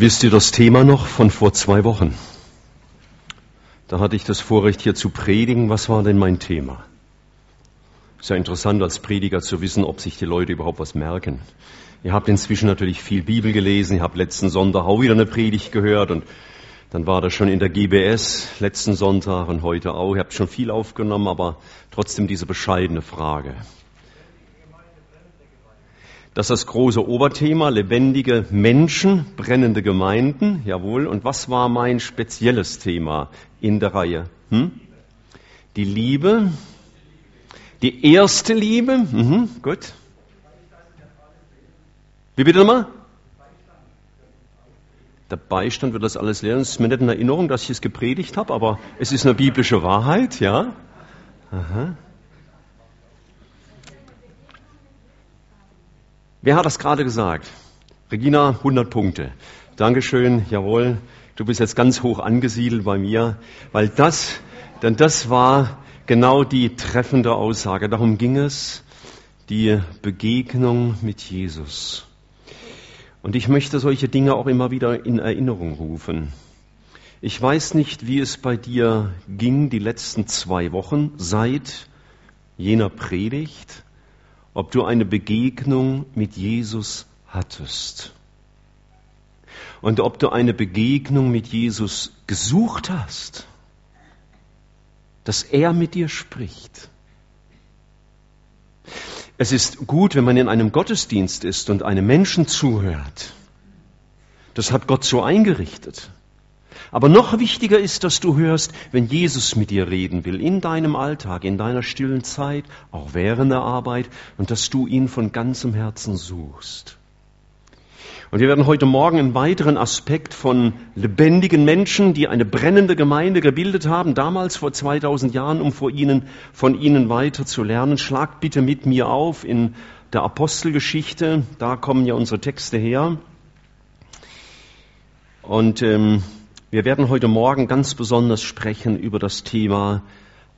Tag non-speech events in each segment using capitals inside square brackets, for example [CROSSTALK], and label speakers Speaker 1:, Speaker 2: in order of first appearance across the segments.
Speaker 1: Wisst ihr das Thema noch von vor zwei Wochen? Da hatte ich das Vorrecht hier zu predigen. Was war denn mein Thema? Ist ja interessant als Prediger zu wissen, ob sich die Leute überhaupt was merken. Ihr habt inzwischen natürlich viel Bibel gelesen. Ihr habt letzten Sonntag auch wieder eine Predigt gehört und dann war das schon in der GBS letzten Sonntag und heute auch. Ihr habt schon viel aufgenommen, aber trotzdem diese bescheidene Frage. Das ist das große Oberthema, lebendige Menschen, brennende Gemeinden, jawohl. Und was war mein spezielles Thema in der Reihe? Hm? Die Liebe, die erste Liebe, mhm, gut. Wie bitte nochmal? Der Beistand wird das alles lernen. Es ist mir nicht in Erinnerung, dass ich es gepredigt habe, aber es ist eine biblische Wahrheit, ja. Aha. Wer hat das gerade gesagt? Regina, 100 Punkte. Dankeschön, jawohl. Du bist jetzt ganz hoch angesiedelt bei mir, weil das, denn das war genau die treffende Aussage. Darum ging es, die Begegnung mit Jesus. Und ich möchte solche Dinge auch immer wieder in Erinnerung rufen. Ich weiß nicht, wie es bei dir ging die letzten zwei Wochen seit jener Predigt ob du eine Begegnung mit Jesus hattest. Und ob du eine Begegnung mit Jesus gesucht hast, dass er mit dir spricht. Es ist gut, wenn man in einem Gottesdienst ist und einem Menschen zuhört. Das hat Gott so eingerichtet. Aber noch wichtiger ist, dass du hörst, wenn Jesus mit dir reden will, in deinem Alltag, in deiner stillen Zeit, auch während der Arbeit, und dass du ihn von ganzem Herzen suchst. Und wir werden heute Morgen einen weiteren Aspekt von lebendigen Menschen, die eine brennende Gemeinde gebildet haben, damals vor 2000 Jahren, um vor ihnen, von ihnen weiter zu lernen. Schlagt bitte mit mir auf in der Apostelgeschichte, da kommen ja unsere Texte her. Und ähm, wir werden heute Morgen ganz besonders sprechen über das Thema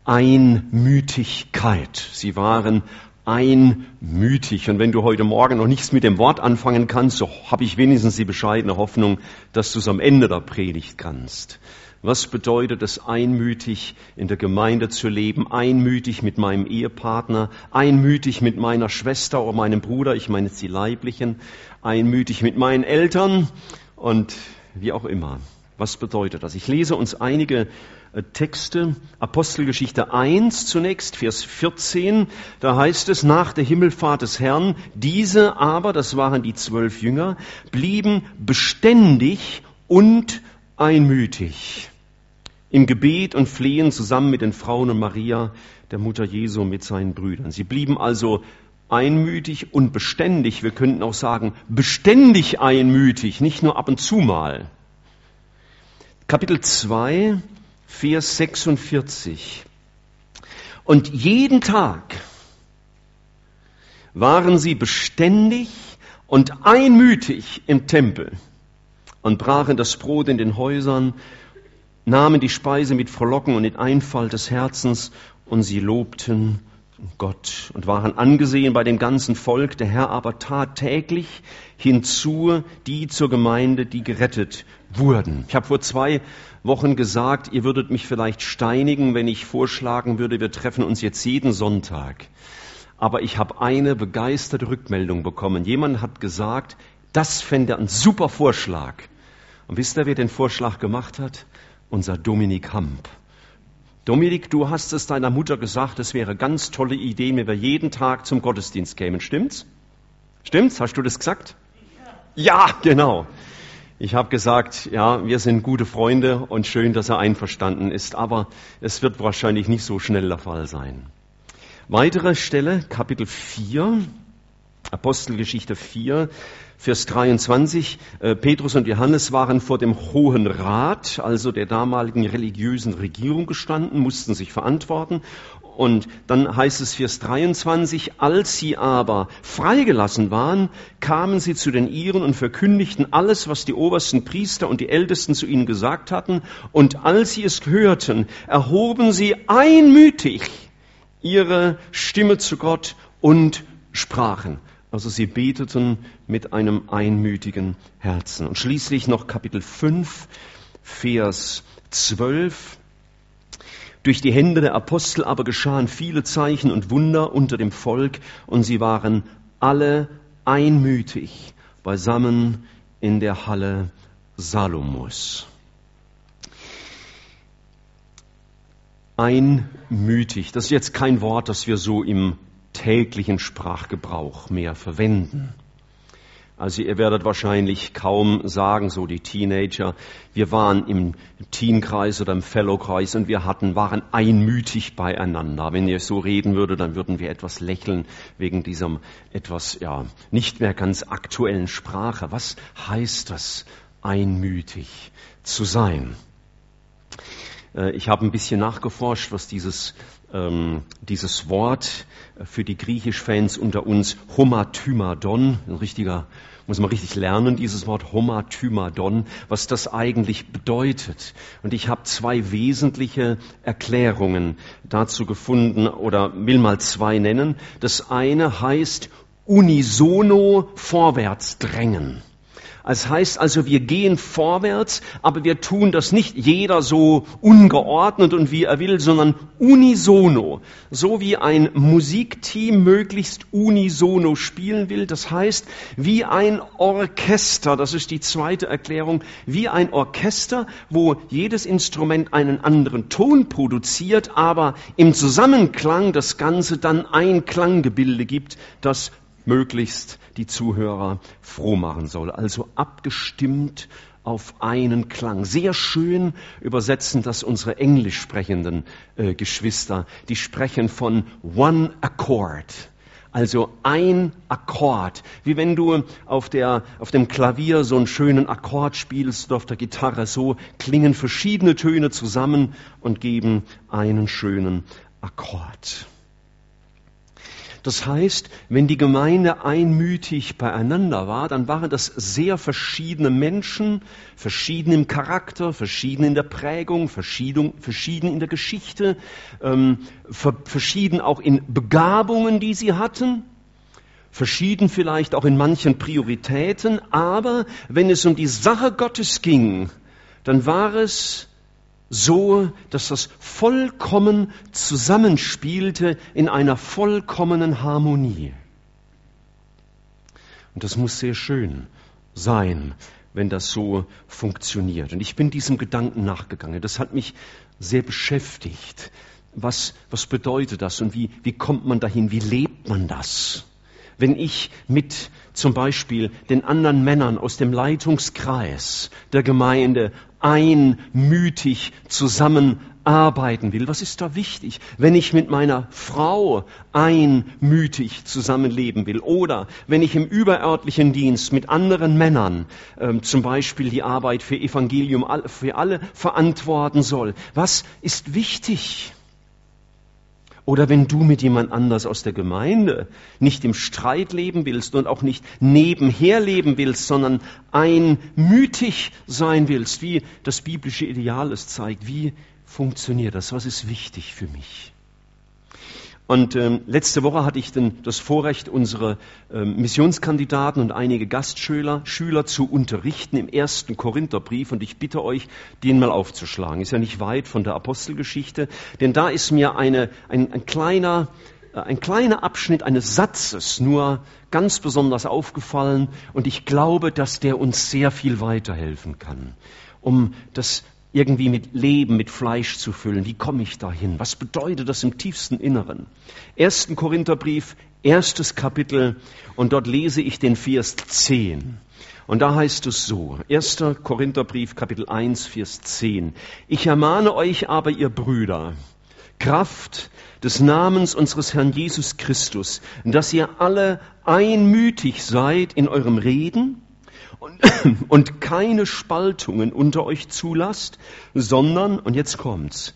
Speaker 1: Einmütigkeit. Sie waren einmütig. Und wenn du heute Morgen noch nichts mit dem Wort anfangen kannst, so habe ich wenigstens die bescheidene Hoffnung, dass du es am Ende der Predigt kannst. Was bedeutet es, einmütig in der Gemeinde zu leben, einmütig mit meinem Ehepartner, einmütig mit meiner Schwester oder meinem Bruder, ich meine jetzt die Leiblichen, einmütig mit meinen Eltern und wie auch immer. Was bedeutet das? Ich lese uns einige äh, Texte. Apostelgeschichte 1 zunächst, Vers 14. Da heißt es, nach der Himmelfahrt des Herrn, diese aber, das waren die zwölf Jünger, blieben beständig und einmütig im Gebet und Flehen zusammen mit den Frauen und Maria, der Mutter Jesu, mit seinen Brüdern. Sie blieben also einmütig und beständig. Wir könnten auch sagen, beständig einmütig, nicht nur ab und zu mal. Kapitel 2, Vers 46. Und jeden Tag waren sie beständig und einmütig im Tempel und brachen das Brot in den Häusern, nahmen die Speise mit Frohlocken und in Einfall des Herzens und sie lobten Gott und waren angesehen bei dem ganzen Volk. Der Herr aber tat täglich hinzu die zur Gemeinde, die gerettet wurden. Ich habe vor zwei Wochen gesagt, ihr würdet mich vielleicht steinigen, wenn ich vorschlagen würde, wir treffen uns jetzt jeden Sonntag. Aber ich habe eine begeisterte Rückmeldung bekommen. Jemand hat gesagt, das fände ein super Vorschlag. Und wisst ihr, wer den Vorschlag gemacht hat? Unser Dominik Hamp. Dominik, du hast es deiner Mutter gesagt, es wäre ganz tolle Idee, wenn wir jeden Tag zum Gottesdienst kämen. Stimmt's? Stimmt's? Hast du das gesagt? Ja, genau. Ich habe gesagt, ja, wir sind gute Freunde und schön, dass er einverstanden ist, aber es wird wahrscheinlich nicht so schnell der Fall sein. Weitere Stelle, Kapitel 4, Apostelgeschichte 4, Vers 23. Äh, Petrus und Johannes waren vor dem Hohen Rat, also der damaligen religiösen Regierung gestanden, mussten sich verantworten und dann heißt es Vers 23, als sie aber freigelassen waren, kamen sie zu den Iren und verkündigten alles, was die obersten Priester und die Ältesten zu ihnen gesagt hatten. Und als sie es hörten, erhoben sie einmütig ihre Stimme zu Gott und sprachen. Also sie beteten mit einem einmütigen Herzen. Und schließlich noch Kapitel 5, Vers 12. Durch die Hände der Apostel aber geschahen viele Zeichen und Wunder unter dem Volk und sie waren alle einmütig beisammen in der Halle Salomos. Einmütig, das ist jetzt kein Wort, das wir so im täglichen Sprachgebrauch mehr verwenden. Also ihr werdet wahrscheinlich kaum sagen, so die Teenager, wir waren im Teenkreis oder im Fellowkreis und wir hatten, waren einmütig beieinander. Wenn ihr so reden würde, dann würden wir etwas lächeln wegen diesem etwas, ja, nicht mehr ganz aktuellen Sprache. Was heißt das, einmütig zu sein? Äh, ich habe ein bisschen nachgeforscht, was dieses, ähm, dieses Wort für die Griechisch-Fans unter uns Homathymadon, ein richtiger, muss man richtig lernen, dieses Wort Homathymadon, was das eigentlich bedeutet. Und ich habe zwei wesentliche Erklärungen dazu gefunden oder will mal zwei nennen. Das eine heißt unisono vorwärts drängen. Es heißt also, wir gehen vorwärts, aber wir tun das nicht jeder so ungeordnet und wie er will, sondern unisono. So wie ein Musikteam möglichst unisono spielen will. Das heißt, wie ein Orchester, das ist die zweite Erklärung, wie ein Orchester, wo jedes Instrument einen anderen Ton produziert, aber im Zusammenklang das Ganze dann ein Klanggebilde gibt, das möglichst die Zuhörer froh machen soll. Also abgestimmt auf einen Klang. Sehr schön übersetzen das unsere englisch sprechenden äh, Geschwister. Die sprechen von One Accord. Also ein Akkord. Wie wenn du auf, der, auf dem Klavier so einen schönen Akkord spielst oder auf der Gitarre. So klingen verschiedene Töne zusammen und geben einen schönen Akkord. Das heißt, wenn die Gemeinde einmütig beieinander war, dann waren das sehr verschiedene Menschen, verschieden im Charakter, verschieden in der Prägung, verschieden, verschieden in der Geschichte, ähm, verschieden auch in Begabungen, die sie hatten verschieden vielleicht auch in manchen Prioritäten, aber wenn es um die Sache Gottes ging, dann war es so, dass das vollkommen zusammenspielte in einer vollkommenen Harmonie. Und das muss sehr schön sein, wenn das so funktioniert. Und ich bin diesem Gedanken nachgegangen. Das hat mich sehr beschäftigt. Was, was bedeutet das und wie, wie kommt man dahin? Wie lebt man das? Wenn ich mit zum Beispiel den anderen Männern aus dem Leitungskreis der Gemeinde einmütig zusammenarbeiten will. Was ist da wichtig? Wenn ich mit meiner Frau einmütig zusammenleben will oder wenn ich im überörtlichen Dienst mit anderen Männern ähm, zum Beispiel die Arbeit für Evangelium für alle verantworten soll. Was ist wichtig? Oder wenn du mit jemand anders aus der Gemeinde nicht im Streit leben willst und auch nicht nebenher leben willst, sondern einmütig sein willst, wie das biblische Ideal es zeigt, wie funktioniert das? Was ist wichtig für mich? Und ähm, letzte Woche hatte ich den, das Vorrecht, unsere ähm, Missionskandidaten und einige Gastschüler Schüler zu unterrichten im ersten Korintherbrief. Und ich bitte euch, den mal aufzuschlagen. Ist ja nicht weit von der Apostelgeschichte, denn da ist mir eine, ein, ein kleiner äh, ein kleiner Abschnitt eines Satzes nur ganz besonders aufgefallen und ich glaube, dass der uns sehr viel weiterhelfen kann, um das irgendwie mit Leben, mit Fleisch zu füllen. Wie komme ich dahin? Was bedeutet das im tiefsten Inneren? Ersten Korintherbrief, erstes Kapitel und dort lese ich den Vers 10. Und da heißt es so, 1. Korintherbrief, Kapitel 1, Vers 10. Ich ermahne euch aber, ihr Brüder, Kraft des Namens unseres Herrn Jesus Christus, dass ihr alle einmütig seid in eurem Reden, und, keine Spaltungen unter euch zulasst, sondern, und jetzt kommt's,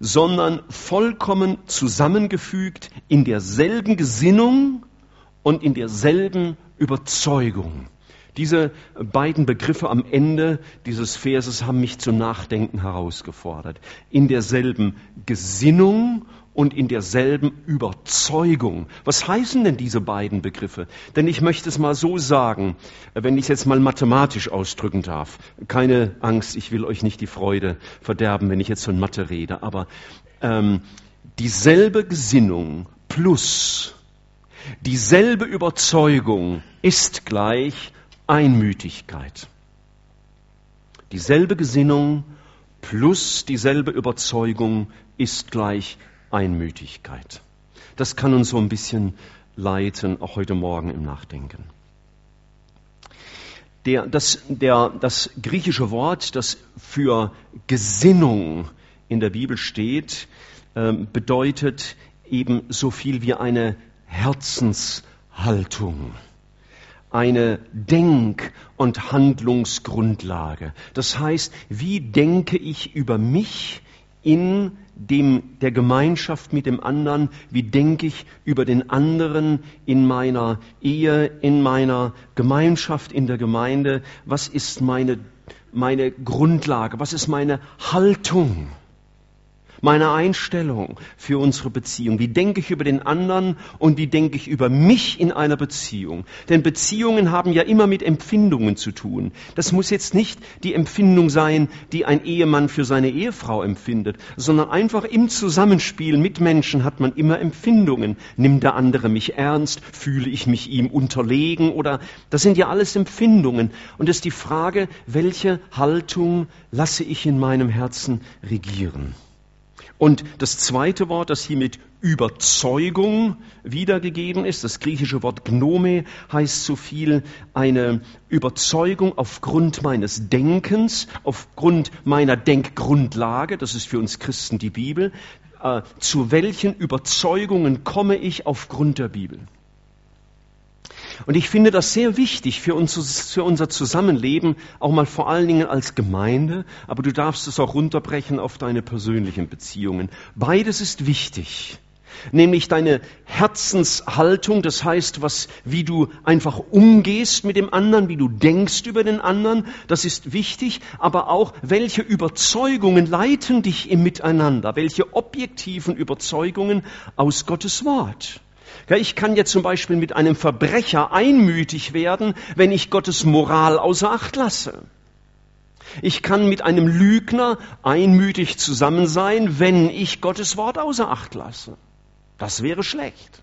Speaker 1: sondern vollkommen zusammengefügt in derselben Gesinnung und in derselben Überzeugung. Diese beiden Begriffe am Ende dieses Verses haben mich zum Nachdenken herausgefordert. In derselben Gesinnung und in derselben Überzeugung. Was heißen denn diese beiden Begriffe? Denn ich möchte es mal so sagen, wenn ich es jetzt mal mathematisch ausdrücken darf. Keine Angst, ich will euch nicht die Freude verderben, wenn ich jetzt von Mathe rede, aber ähm, dieselbe Gesinnung plus dieselbe Überzeugung ist gleich Einmütigkeit. Dieselbe Gesinnung plus dieselbe Überzeugung ist gleich Einmütigkeit. Das kann uns so ein bisschen leiten, auch heute Morgen im Nachdenken. Der, das, der, das griechische Wort, das für Gesinnung in der Bibel steht, äh, bedeutet eben so viel wie eine Herzenshaltung, eine Denk- und Handlungsgrundlage. Das heißt, wie denke ich über mich in dem, der Gemeinschaft mit dem anderen, wie denke ich über den anderen in meiner Ehe, in meiner Gemeinschaft, in der Gemeinde, was ist meine, meine Grundlage, was ist meine Haltung meine Einstellung für unsere Beziehung. Wie denke ich über den anderen und wie denke ich über mich in einer Beziehung? Denn Beziehungen haben ja immer mit Empfindungen zu tun. Das muss jetzt nicht die Empfindung sein, die ein Ehemann für seine Ehefrau empfindet, sondern einfach im Zusammenspiel mit Menschen hat man immer Empfindungen. Nimmt der andere mich ernst? Fühle ich mich ihm unterlegen? Oder das sind ja alles Empfindungen. Und es ist die Frage, welche Haltung lasse ich in meinem Herzen regieren? Und das zweite Wort, das hier mit Überzeugung wiedergegeben ist, das griechische Wort Gnome, heißt so viel eine Überzeugung aufgrund meines Denkens, aufgrund meiner Denkgrundlage, das ist für uns Christen die Bibel. Äh, zu welchen Überzeugungen komme ich aufgrund der Bibel? Und ich finde das sehr wichtig für, uns, für unser Zusammenleben, auch mal vor allen Dingen als Gemeinde, aber du darfst es auch runterbrechen auf deine persönlichen Beziehungen. Beides ist wichtig. Nämlich deine Herzenshaltung, das heißt, was, wie du einfach umgehst mit dem anderen, wie du denkst über den anderen, das ist wichtig, aber auch, welche Überzeugungen leiten dich im Miteinander, welche objektiven Überzeugungen? Aus Gottes Wort. Ich kann jetzt zum Beispiel mit einem Verbrecher einmütig werden, wenn ich Gottes Moral außer Acht lasse. Ich kann mit einem Lügner einmütig zusammen sein, wenn ich Gottes Wort außer Acht lasse. Das wäre schlecht.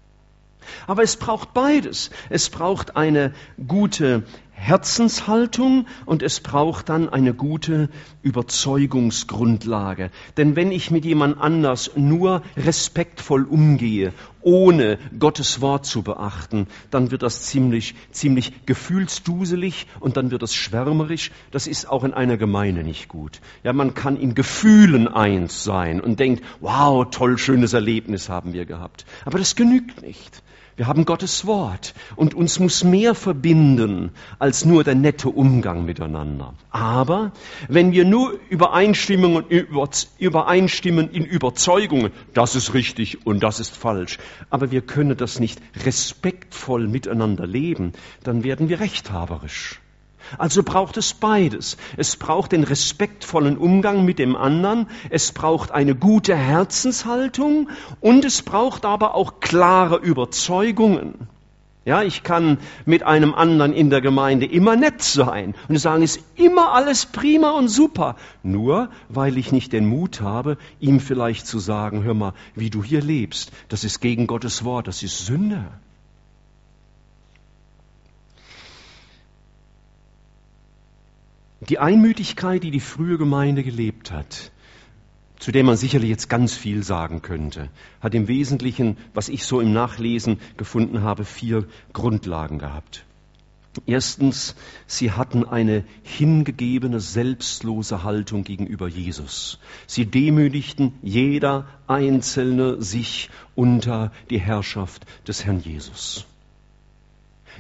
Speaker 1: Aber es braucht beides. Es braucht eine gute Herzenshaltung und es braucht dann eine gute Überzeugungsgrundlage. Denn wenn ich mit jemand anders nur respektvoll umgehe, ohne Gottes Wort zu beachten, dann wird das ziemlich, ziemlich gefühlsduselig und dann wird das schwärmerisch. Das ist auch in einer Gemeinde nicht gut. Ja, man kann in Gefühlen eins sein und denkt, wow, toll, schönes Erlebnis haben wir gehabt. Aber das genügt nicht. Wir haben Gottes Wort und uns muss mehr verbinden als nur der nette Umgang miteinander. Aber wenn wir nur übereinstimmen, übereinstimmen in Überzeugungen, das ist richtig und das ist falsch, aber wir können das nicht respektvoll miteinander leben, dann werden wir rechthaberisch. Also braucht es beides. Es braucht den respektvollen Umgang mit dem anderen, es braucht eine gute Herzenshaltung und es braucht aber auch klare Überzeugungen. Ja, ich kann mit einem anderen in der Gemeinde immer nett sein und sagen, es ist immer alles prima und super. Nur weil ich nicht den Mut habe, ihm vielleicht zu sagen, hör mal, wie du hier lebst, das ist gegen Gottes Wort, das ist Sünde. Die Einmütigkeit, die die frühe Gemeinde gelebt hat, zu der man sicherlich jetzt ganz viel sagen könnte, hat im Wesentlichen, was ich so im Nachlesen gefunden habe, vier Grundlagen gehabt. Erstens, sie hatten eine hingegebene, selbstlose Haltung gegenüber Jesus. Sie demütigten jeder Einzelne sich unter die Herrschaft des Herrn Jesus.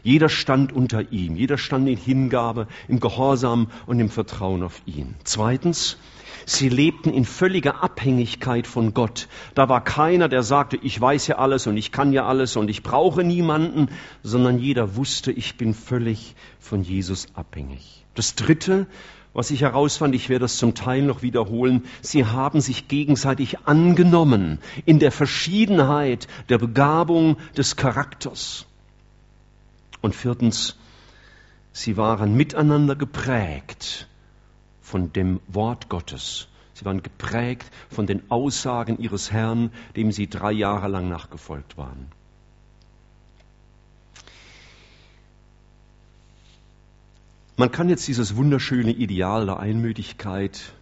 Speaker 1: Jeder stand unter ihm, jeder stand in Hingabe, im Gehorsam und im Vertrauen auf ihn. Zweitens, sie lebten in völliger Abhängigkeit von Gott. Da war keiner, der sagte, ich weiß ja alles und ich kann ja alles und ich brauche niemanden, sondern jeder wusste, ich bin völlig von Jesus abhängig. Das Dritte, was ich herausfand, ich werde das zum Teil noch wiederholen, sie haben sich gegenseitig angenommen in der Verschiedenheit der Begabung des Charakters. Und viertens, sie waren miteinander geprägt von dem Wort Gottes. Sie waren geprägt von den Aussagen ihres Herrn, dem sie drei Jahre lang nachgefolgt waren. Man kann jetzt dieses wunderschöne Ideal der Einmütigkeit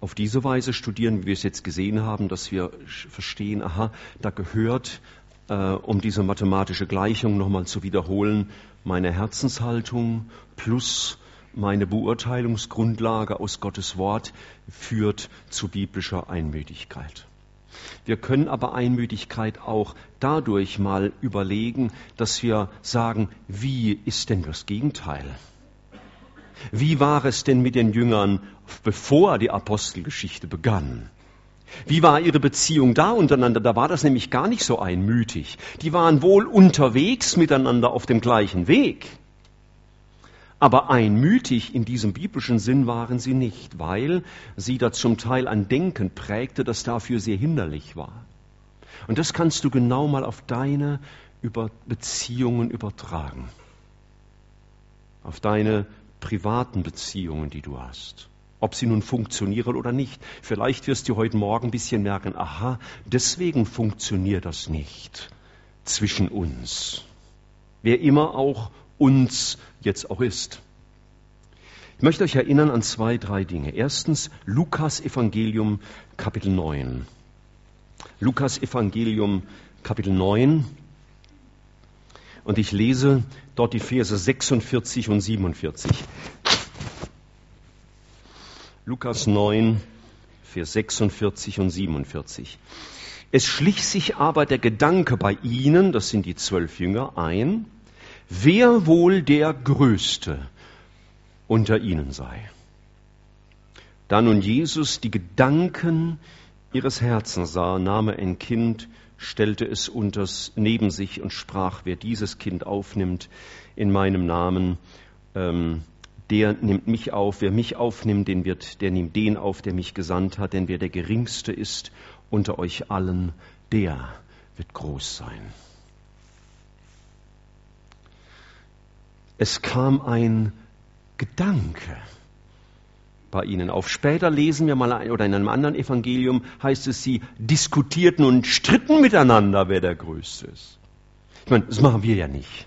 Speaker 1: auf diese Weise studieren, wie wir es jetzt gesehen haben, dass wir verstehen, aha, da gehört, äh, um diese mathematische Gleichung nochmal zu wiederholen, meine Herzenshaltung plus meine Beurteilungsgrundlage aus Gottes Wort führt zu biblischer Einmütigkeit. Wir können aber Einmütigkeit auch dadurch mal überlegen, dass wir sagen, wie ist denn das Gegenteil? Wie war es denn mit den Jüngern, bevor die Apostelgeschichte begann? Wie war ihre Beziehung da untereinander? Da war das nämlich gar nicht so einmütig. Die waren wohl unterwegs miteinander auf dem gleichen Weg. Aber einmütig in diesem biblischen Sinn waren sie nicht, weil sie da zum Teil ein Denken prägte, das dafür sehr hinderlich war. Und das kannst du genau mal auf deine Beziehungen übertragen. Auf deine privaten Beziehungen, die du hast. Ob sie nun funktionieren oder nicht. Vielleicht wirst du heute Morgen ein bisschen merken, aha, deswegen funktioniert das nicht zwischen uns. Wer immer auch uns jetzt auch ist. Ich möchte euch erinnern an zwei, drei Dinge. Erstens Lukas Evangelium Kapitel 9. Lukas Evangelium Kapitel 9. Und ich lese dort die Verse 46 und 47. Lukas 9, Vers 46 und 47. Es schlich sich aber der Gedanke bei ihnen, das sind die zwölf Jünger, ein, wer wohl der Größte unter ihnen sei. Da nun Jesus die Gedanken ihres Herzens sah, nahm er ein Kind, stellte es unters neben sich und sprach, wer dieses Kind aufnimmt in meinem Namen, ähm, der nimmt mich auf, wer mich aufnimmt, den wird, der nimmt den auf, der mich gesandt hat, denn wer der Geringste ist unter euch allen, der wird groß sein. Es kam ein Gedanke bei ihnen auf. Später lesen wir mal, oder in einem anderen Evangelium heißt es, sie diskutierten und stritten miteinander, wer der Größte ist. Ich meine, das machen wir ja nicht.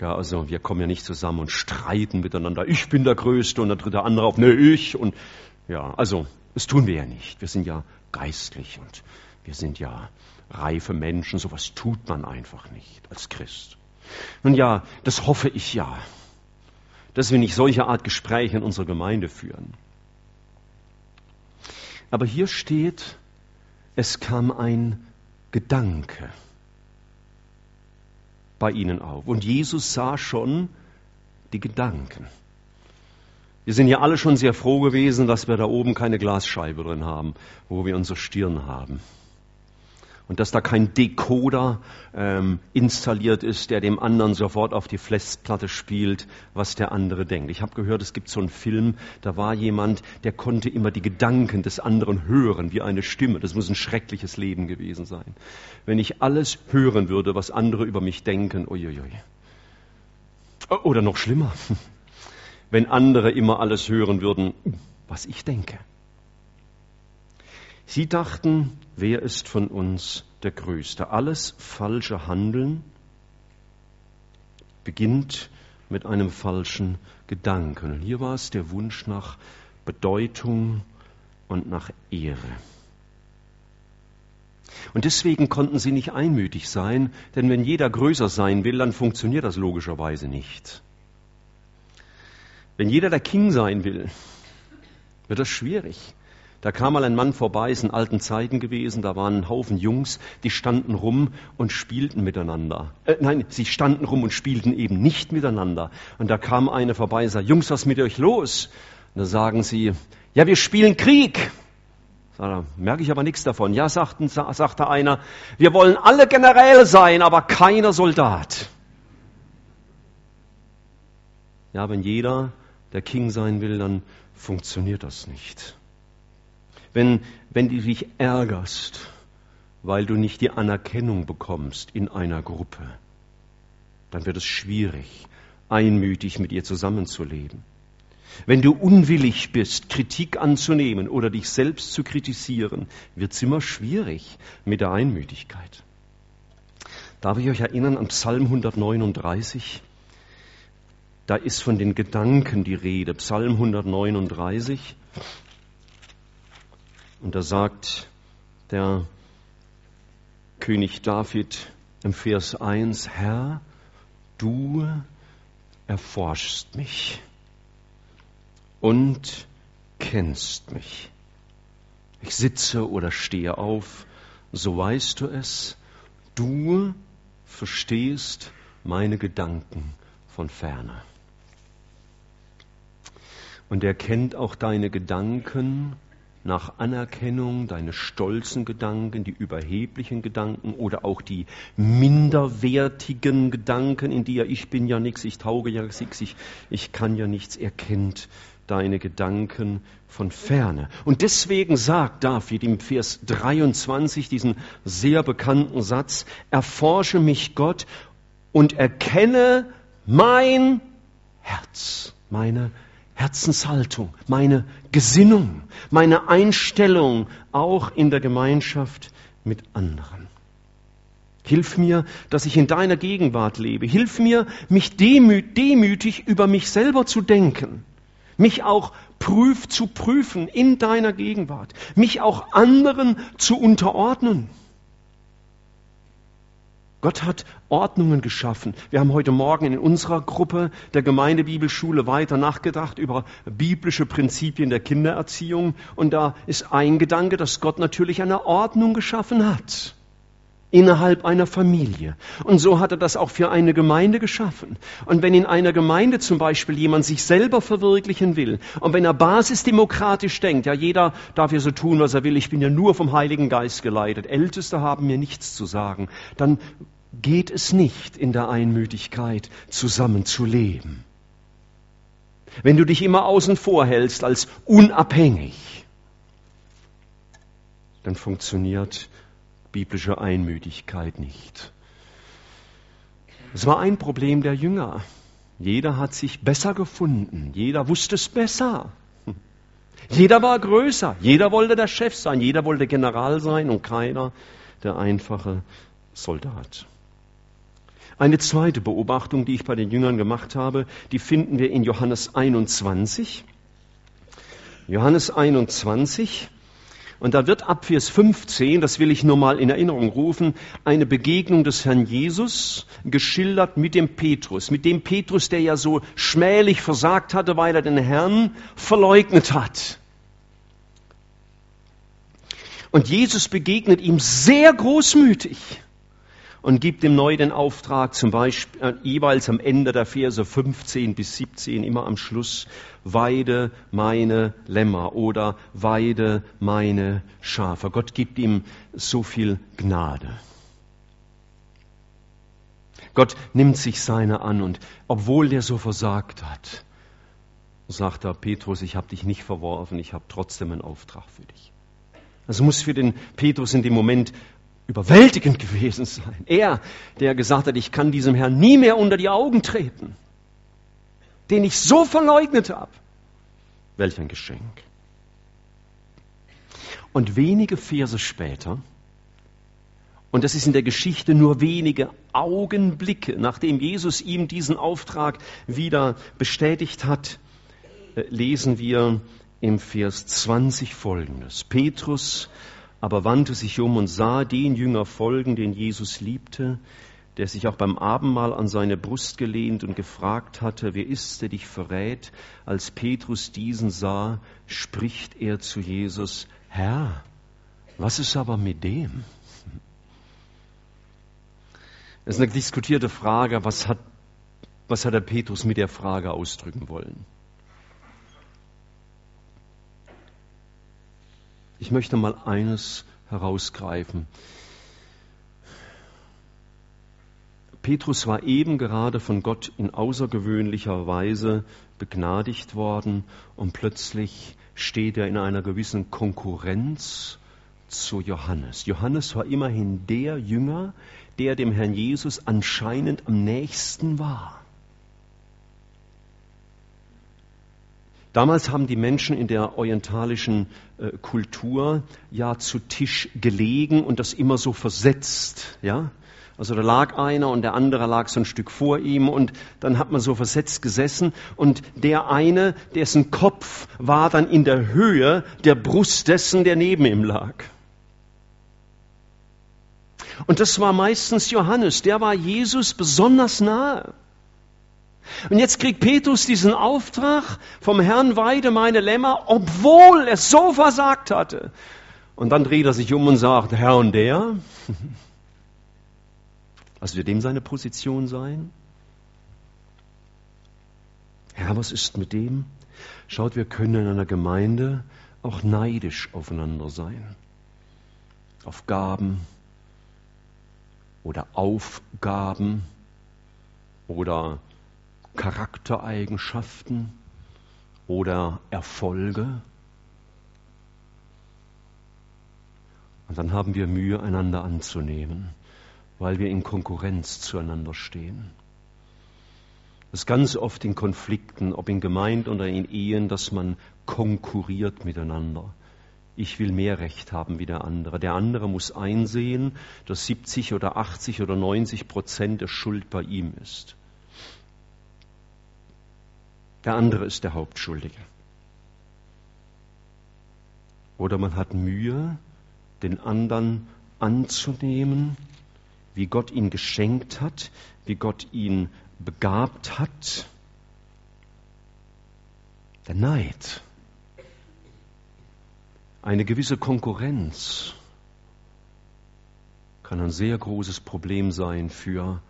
Speaker 1: Ja, also wir kommen ja nicht zusammen und streiten miteinander. Ich bin der Größte und der dritte andere auch, ne, ich. Und ja, also das tun wir ja nicht. Wir sind ja geistlich und wir sind ja reife Menschen. Sowas tut man einfach nicht als Christ. Nun ja, das hoffe ich ja dass wir nicht solche Art Gespräche in unserer Gemeinde führen. Aber hier steht, es kam ein Gedanke bei ihnen auf. Und Jesus sah schon die Gedanken. Wir sind ja alle schon sehr froh gewesen, dass wir da oben keine Glasscheibe drin haben, wo wir unsere Stirn haben und dass da kein Decoder ähm, installiert ist, der dem anderen sofort auf die Festplatte spielt, was der andere denkt. Ich habe gehört, es gibt so einen Film, da war jemand, der konnte immer die Gedanken des anderen hören, wie eine Stimme. Das muss ein schreckliches Leben gewesen sein. Wenn ich alles hören würde, was andere über mich denken, uiuiui. Oder noch schlimmer, [LAUGHS] wenn andere immer alles hören würden, was ich denke. Sie dachten, wer ist von uns der Größte? Alles falsche Handeln beginnt mit einem falschen Gedanken. Und hier war es der Wunsch nach Bedeutung und nach Ehre. Und deswegen konnten sie nicht einmütig sein, denn wenn jeder größer sein will, dann funktioniert das logischerweise nicht. Wenn jeder der King sein will, wird das schwierig. Da kam mal ein Mann vorbei, ist in alten Zeiten gewesen, da waren ein Haufen Jungs, die standen rum und spielten miteinander. Äh, nein, sie standen rum und spielten eben nicht miteinander. Und da kam einer vorbei und sagte, Jungs, was ist mit euch los? Und da sagen sie, ja, wir spielen Krieg. Da merke ich aber nichts davon. Ja, sagten, sagte einer, wir wollen alle Generäle sein, aber keiner Soldat. Ja, wenn jeder der King sein will, dann funktioniert das nicht. Wenn, wenn du dich ärgerst, weil du nicht die Anerkennung bekommst in einer Gruppe, dann wird es schwierig, einmütig mit ihr zusammenzuleben. Wenn du unwillig bist, Kritik anzunehmen oder dich selbst zu kritisieren, wird es immer schwierig mit der Einmütigkeit. Darf ich euch erinnern an Psalm 139? Da ist von den Gedanken die Rede. Psalm 139. Und da sagt der König David im Vers 1, Herr, du erforschst mich und kennst mich. Ich sitze oder stehe auf, so weißt du es, du verstehst meine Gedanken von ferne. Und er kennt auch deine Gedanken nach Anerkennung, deine stolzen Gedanken, die überheblichen Gedanken oder auch die minderwertigen Gedanken, in die ja ich bin ja nichts, ich tauge ja nichts, ich, ich kann ja nichts. Er kennt deine Gedanken von ferne. Und deswegen sagt David im Vers 23 diesen sehr bekannten Satz, erforsche mich Gott und erkenne mein Herz, meine Herzenshaltung, meine Gesinnung, meine Einstellung auch in der Gemeinschaft mit anderen. Hilf mir, dass ich in deiner Gegenwart lebe. Hilf mir, mich demütig über mich selber zu denken mich auch prüf zu prüfen in deiner Gegenwart, mich auch anderen zu unterordnen. Gott hat Ordnungen geschaffen. Wir haben heute Morgen in unserer Gruppe der Gemeindebibelschule weiter nachgedacht über biblische Prinzipien der Kindererziehung. Und da ist ein Gedanke, dass Gott natürlich eine Ordnung geschaffen hat innerhalb einer Familie. Und so hat er das auch für eine Gemeinde geschaffen. Und wenn in einer Gemeinde zum Beispiel jemand sich selber verwirklichen will und wenn er basisdemokratisch denkt, ja jeder darf ja so tun, was er will, ich bin ja nur vom Heiligen Geist geleitet, Älteste haben mir nichts zu sagen, dann geht es nicht in der Einmütigkeit zusammenzuleben. Wenn du dich immer außen vor hältst als unabhängig, dann funktioniert biblische Einmütigkeit nicht. Es war ein Problem der Jünger. Jeder hat sich besser gefunden. Jeder wusste es besser. Jeder war größer. Jeder wollte der Chef sein. Jeder wollte General sein und keiner der einfache Soldat. Eine zweite Beobachtung, die ich bei den Jüngern gemacht habe, die finden wir in Johannes 21. Johannes 21, und da wird ab Vers 15, das will ich nur mal in Erinnerung rufen, eine Begegnung des Herrn Jesus geschildert mit dem Petrus, mit dem Petrus, der ja so schmählich versagt hatte, weil er den Herrn verleugnet hat. Und Jesus begegnet ihm sehr großmütig und gibt ihm neu den Auftrag, zum Beispiel äh, jeweils am Ende der Verse 15 bis 17, immer am Schluss, weide meine Lämmer oder weide meine Schafe. Gott gibt ihm so viel Gnade. Gott nimmt sich seine an und obwohl der so versagt hat, sagt er, Petrus, ich habe dich nicht verworfen, ich habe trotzdem einen Auftrag für dich. Das muss für den Petrus in dem Moment überwältigend gewesen sein. Er, der gesagt hat, ich kann diesem Herrn nie mehr unter die Augen treten, den ich so verleugnet habe. Welch ein Geschenk. Und wenige Verse später, und das ist in der Geschichte nur wenige Augenblicke, nachdem Jesus ihm diesen Auftrag wieder bestätigt hat, äh, lesen wir im Vers 20 folgendes. Petrus aber wandte sich um und sah den Jünger folgen, den Jesus liebte, der sich auch beim Abendmahl an seine Brust gelehnt und gefragt hatte, wer ist, der dich verrät? Als Petrus diesen sah, spricht er zu Jesus, Herr, was ist aber mit dem? Das ist eine diskutierte Frage, was hat, was hat der Petrus mit der Frage ausdrücken wollen? Ich möchte mal eines herausgreifen. Petrus war eben gerade von Gott in außergewöhnlicher Weise begnadigt worden und plötzlich steht er in einer gewissen Konkurrenz zu Johannes. Johannes war immerhin der Jünger, der dem Herrn Jesus anscheinend am nächsten war. Damals haben die Menschen in der orientalischen äh, Kultur ja zu Tisch gelegen und das immer so versetzt, ja. Also da lag einer und der andere lag so ein Stück vor ihm und dann hat man so versetzt gesessen und der eine, dessen Kopf war dann in der Höhe der Brust dessen, der neben ihm lag. Und das war meistens Johannes, der war Jesus besonders nahe. Und jetzt kriegt Petrus diesen Auftrag vom Herrn, weide meine Lämmer, obwohl er so versagt hatte. Und dann dreht er sich um und sagt, Herr und der? [LAUGHS] Was wird dem seine Position sein? Herr, was ist mit dem? Schaut, wir können in einer Gemeinde auch neidisch aufeinander sein. Auf Gaben, oder Aufgaben oder Charaktereigenschaften oder Erfolge. Und dann haben wir Mühe, einander anzunehmen, weil wir in Konkurrenz zueinander stehen. Das ist ganz oft in Konflikten, ob in Gemeinden oder in Ehen, dass man konkurriert miteinander ich will mehr Recht haben wie der andere. Der andere muss einsehen, dass 70 oder 80 oder 90 Prozent der Schuld bei ihm ist. Der andere ist der Hauptschuldige. Oder man hat Mühe, den anderen anzunehmen, wie Gott ihn geschenkt hat, wie Gott ihn begabt hat. Der Neid eine gewisse Konkurrenz kann ein sehr großes Problem sein für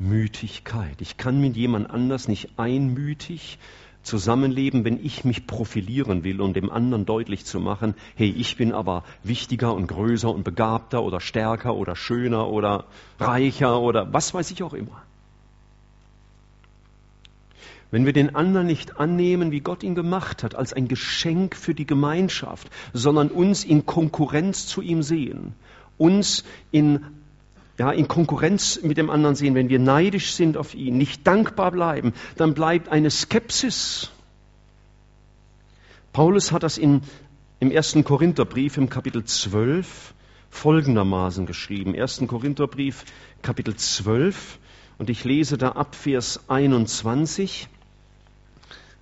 Speaker 1: Einmütigkeit. Ich kann mit jemand anders nicht einmütig zusammenleben, wenn ich mich profilieren will, um dem anderen deutlich zu machen, hey, ich bin aber wichtiger und größer und begabter oder stärker oder schöner oder reicher oder was weiß ich auch immer. Wenn wir den anderen nicht annehmen, wie Gott ihn gemacht hat, als ein Geschenk für die Gemeinschaft, sondern uns in Konkurrenz zu ihm sehen, uns in, ja, in Konkurrenz mit dem anderen sehen, wenn wir neidisch sind auf ihn, nicht dankbar bleiben, dann bleibt eine Skepsis. Paulus hat das in, im ersten Korintherbrief im Kapitel 12 folgendermaßen geschrieben. Ersten Korintherbrief, Kapitel 12, und ich lese da ab Vers 21.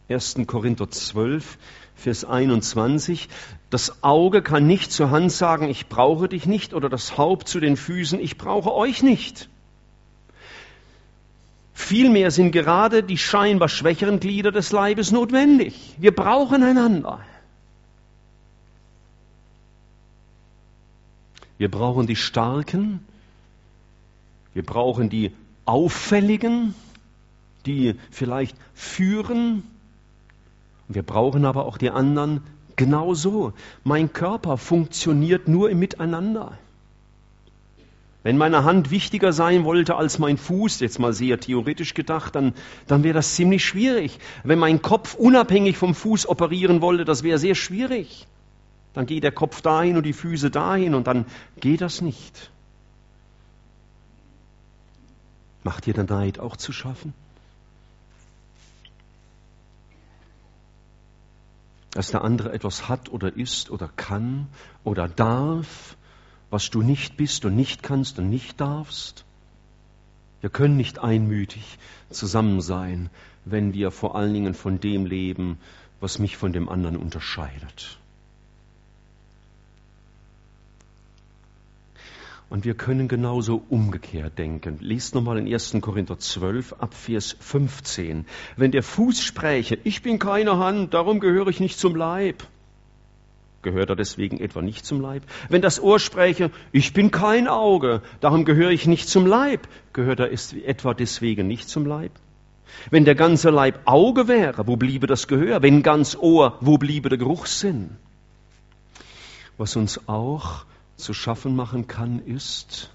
Speaker 1: 1. Korinther 12, Vers 21. Das Auge kann nicht zur Hand sagen, ich brauche dich nicht, oder das Haupt zu den Füßen, ich brauche euch nicht. Vielmehr sind gerade die scheinbar schwächeren Glieder des Leibes notwendig. Wir brauchen einander. Wir brauchen die Starken, wir brauchen die Auffälligen, die vielleicht führen, wir brauchen aber auch die anderen genauso. Mein Körper funktioniert nur im Miteinander. Wenn meine Hand wichtiger sein wollte als mein Fuß, jetzt mal sehr theoretisch gedacht, dann, dann wäre das ziemlich schwierig. Wenn mein Kopf unabhängig vom Fuß operieren wollte, das wäre sehr schwierig. Dann geht der Kopf dahin und die Füße dahin und dann geht das nicht. Macht dir der Neid auch zu schaffen? Dass der andere etwas hat oder ist oder kann oder darf, was du nicht bist und nicht kannst und nicht darfst. Wir können nicht einmütig zusammen sein, wenn wir vor allen Dingen von dem leben, was mich von dem anderen unterscheidet. Und wir können genauso umgekehrt denken. Lies nochmal in 1. Korinther 12 ab Vers 15. Wenn der Fuß spräche, ich bin keine Hand, darum gehöre ich nicht zum Leib. Gehört er deswegen etwa nicht zum Leib? Wenn das Ohr spräche, ich bin kein Auge, darum gehöre ich nicht zum Leib. Gehört er etwa deswegen nicht zum Leib? Wenn der ganze Leib Auge wäre, wo bliebe das Gehör? Wenn ganz Ohr, wo bliebe der Geruchssinn? Was uns auch zu schaffen machen kann, ist,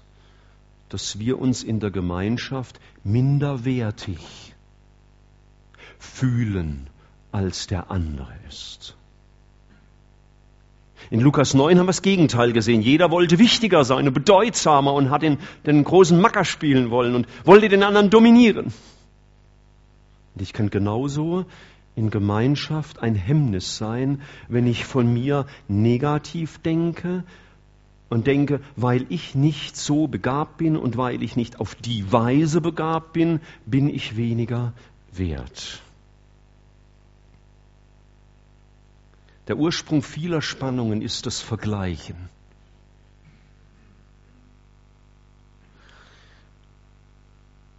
Speaker 1: dass wir uns in der Gemeinschaft minderwertig fühlen, als der andere ist. In Lukas 9 haben wir das Gegenteil gesehen. Jeder wollte wichtiger sein und bedeutsamer und hat den, den großen Macker spielen wollen und wollte den anderen dominieren. Und ich kann genauso in Gemeinschaft ein Hemmnis sein, wenn ich von mir negativ denke und denke, weil ich nicht so begabt bin und weil ich nicht auf die Weise begabt bin, bin ich weniger wert. Der Ursprung vieler Spannungen ist das Vergleichen.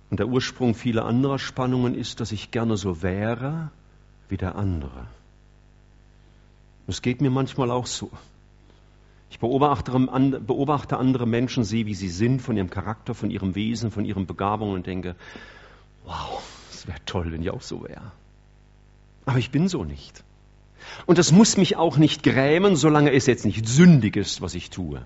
Speaker 1: Und der Ursprung vieler anderer Spannungen ist, dass ich gerne so wäre wie der andere. Es geht mir manchmal auch so. Ich beobachte, andere Menschen, sehe, wie sie sind, von ihrem Charakter, von ihrem Wesen, von ihren Begabungen und denke, wow, es wäre toll, wenn ich auch so wäre. Aber ich bin so nicht. Und das muss mich auch nicht grämen, solange es jetzt nicht sündig ist, was ich tue.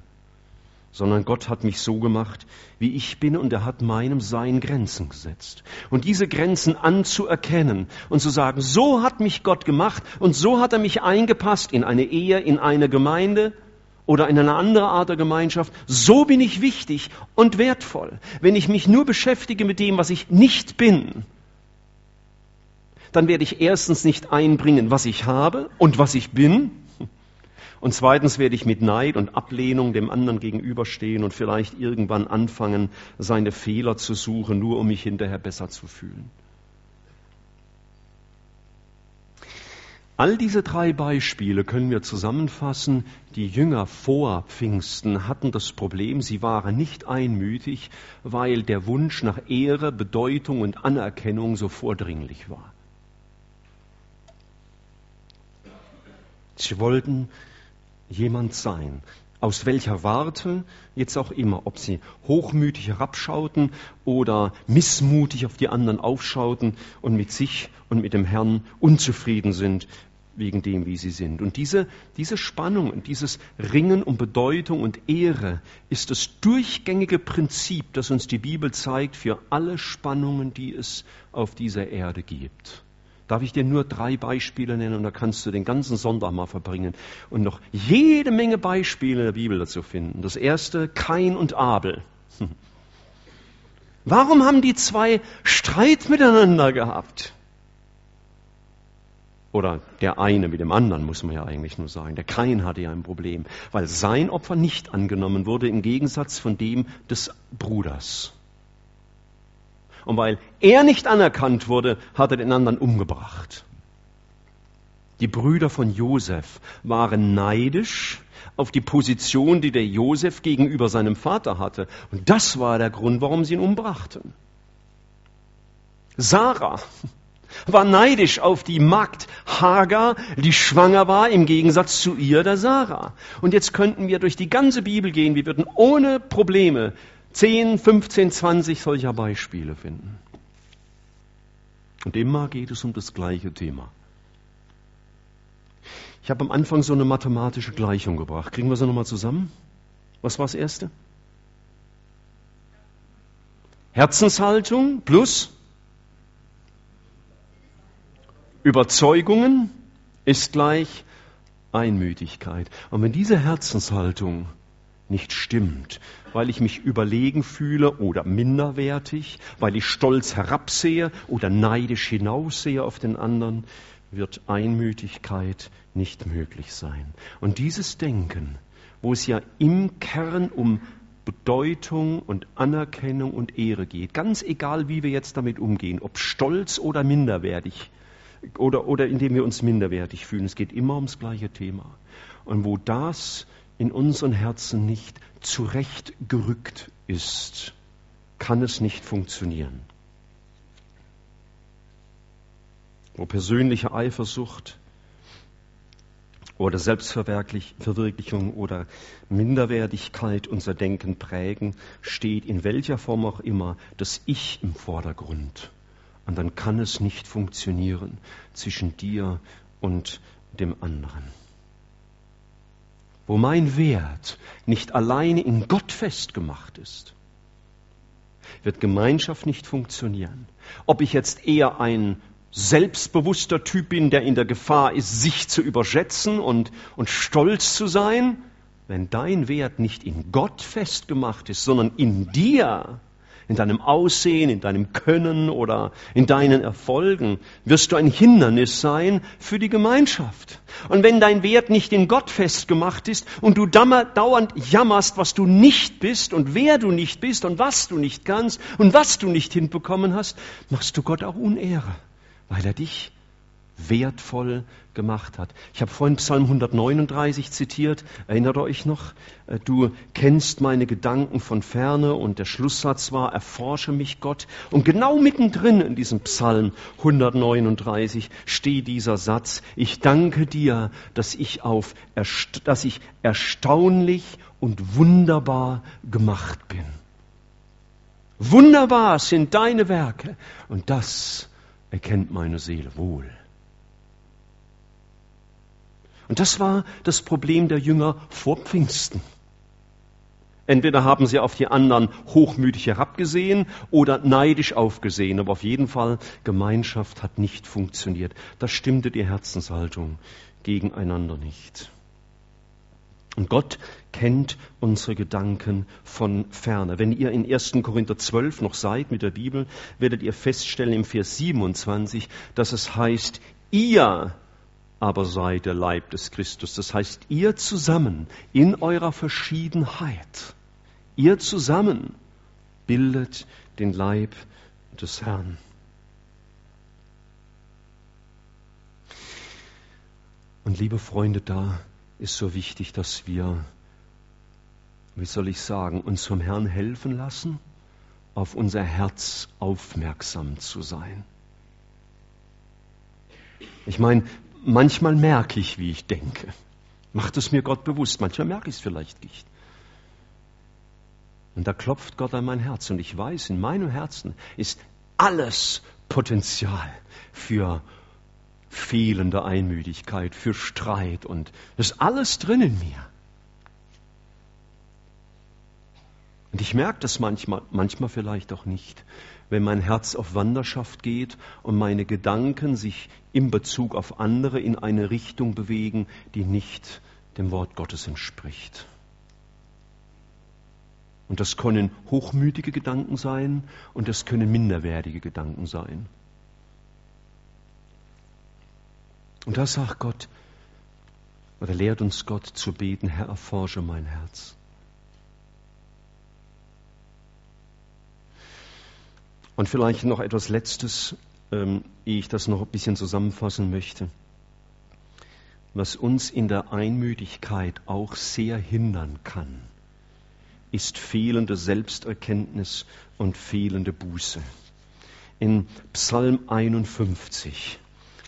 Speaker 1: Sondern Gott hat mich so gemacht, wie ich bin, und er hat meinem Sein Grenzen gesetzt. Und diese Grenzen anzuerkennen und zu sagen, so hat mich Gott gemacht und so hat er mich eingepasst in eine Ehe, in eine Gemeinde oder in eine andere Art der Gemeinschaft, so bin ich wichtig und wertvoll. Wenn ich mich nur beschäftige mit dem, was ich nicht bin, dann werde ich erstens nicht einbringen, was ich habe und was ich bin. Und zweitens werde ich mit Neid und Ablehnung dem anderen gegenüberstehen und vielleicht irgendwann anfangen, seine Fehler zu suchen, nur um mich hinterher besser zu fühlen. All diese drei Beispiele können wir zusammenfassen. Die Jünger vor Pfingsten hatten das Problem, sie waren nicht einmütig, weil der Wunsch nach Ehre, Bedeutung und Anerkennung so vordringlich war. Sie wollten jemand sein. Aus welcher Warte jetzt auch immer, ob sie hochmütig herabschauten oder missmutig auf die anderen aufschauten und mit sich und mit dem Herrn unzufrieden sind wegen dem, wie sie sind. Und diese, diese Spannung und dieses Ringen um Bedeutung und Ehre ist das durchgängige Prinzip, das uns die Bibel zeigt für alle Spannungen, die es auf dieser Erde gibt. Darf ich dir nur drei Beispiele nennen und da kannst du den ganzen Sonntag mal verbringen und noch jede Menge Beispiele in der Bibel dazu finden. Das erste, Kain und Abel. [LAUGHS] Warum haben die zwei Streit miteinander gehabt? Oder der eine mit dem anderen, muss man ja eigentlich nur sagen. Der Kain hatte ja ein Problem, weil sein Opfer nicht angenommen wurde im Gegensatz von dem des Bruders. Und weil er nicht anerkannt wurde, hat er den anderen umgebracht. Die Brüder von Josef waren neidisch auf die Position, die der Josef gegenüber seinem Vater hatte. Und das war der Grund, warum sie ihn umbrachten. Sarah war neidisch auf die Magd Hagar, die schwanger war, im Gegensatz zu ihr, der Sarah. Und jetzt könnten wir durch die ganze Bibel gehen, wir würden ohne Probleme 10, 15, 20 solcher Beispiele finden. Und immer geht es um das gleiche Thema. Ich habe am Anfang so eine mathematische Gleichung gebracht. Kriegen wir sie nochmal zusammen? Was war das erste? Herzenshaltung plus Überzeugungen ist gleich Einmütigkeit. Und wenn diese Herzenshaltung nicht stimmt, weil ich mich überlegen fühle oder minderwertig, weil ich stolz herabsehe oder neidisch hinaussehe auf den anderen, wird Einmütigkeit nicht möglich sein. Und dieses Denken, wo es ja im Kern um Bedeutung und Anerkennung und Ehre geht, ganz egal, wie wir jetzt damit umgehen, ob stolz oder minderwertig oder, oder indem wir uns minderwertig fühlen, es geht immer ums gleiche Thema. Und wo das in unseren Herzen nicht zurechtgerückt ist, kann es nicht funktionieren. Wo persönliche Eifersucht oder Selbstverwirklichung oder Minderwertigkeit unser Denken prägen, steht in welcher Form auch immer das Ich im Vordergrund. Und dann kann es nicht funktionieren zwischen dir und dem anderen wo mein Wert nicht alleine in Gott festgemacht ist, wird Gemeinschaft nicht funktionieren. Ob ich jetzt eher ein selbstbewusster Typ bin, der in der Gefahr ist, sich zu überschätzen und, und stolz zu sein, wenn dein Wert nicht in Gott festgemacht ist, sondern in dir, in deinem Aussehen, in deinem Können oder in deinen Erfolgen, wirst du ein Hindernis sein für die Gemeinschaft. Und wenn dein Wert nicht in Gott festgemacht ist und du dauernd jammerst, was du nicht bist und wer du nicht bist und was du nicht kannst und was du nicht hinbekommen hast, machst du Gott auch Unehre, weil er dich wertvoll gemacht hat. Ich habe vorhin Psalm 139 zitiert, erinnert euch noch? Äh, du kennst meine Gedanken von ferne und der Schlusssatz war, erforsche mich Gott. Und genau mittendrin in diesem Psalm 139 steht dieser Satz, ich danke dir, dass ich, auf, dass ich erstaunlich und wunderbar gemacht bin. Wunderbar sind deine Werke und das erkennt meine Seele wohl. Und das war das Problem der Jünger vor Pfingsten. Entweder haben sie auf die anderen hochmütig herabgesehen oder neidisch aufgesehen, aber auf jeden Fall Gemeinschaft hat nicht funktioniert. Da stimmte die Herzenshaltung gegeneinander nicht. Und Gott kennt unsere Gedanken von ferne. Wenn ihr in 1. Korinther 12 noch seid mit der Bibel, werdet ihr feststellen im Vers 27, dass es heißt, ihr aber sei der Leib des Christus. Das heißt, ihr zusammen in eurer Verschiedenheit, ihr zusammen bildet den Leib des Herrn. Und liebe Freunde, da ist so wichtig, dass wir, wie soll ich sagen, uns vom Herrn helfen lassen, auf unser Herz aufmerksam zu sein. Ich meine, manchmal merke ich, wie ich denke. Macht es mir Gott bewusst. Manchmal merke ich es vielleicht nicht. Und da klopft Gott an mein Herz. Und ich weiß, in meinem Herzen ist alles Potenzial für fehlende Einmütigkeit, für Streit. Und das ist alles drin in mir. Und ich merke das manchmal, manchmal vielleicht auch nicht wenn mein Herz auf Wanderschaft geht und meine Gedanken sich in Bezug auf andere in eine Richtung bewegen, die nicht dem Wort Gottes entspricht. Und das können hochmütige Gedanken sein und das können minderwertige Gedanken sein. Und da sagt Gott, oder lehrt uns Gott zu beten, Herr, erforsche mein Herz. Und vielleicht noch etwas Letztes, ähm, ehe ich das noch ein bisschen zusammenfassen möchte. Was uns in der Einmütigkeit auch sehr hindern kann, ist fehlende Selbsterkenntnis und fehlende Buße. In Psalm 51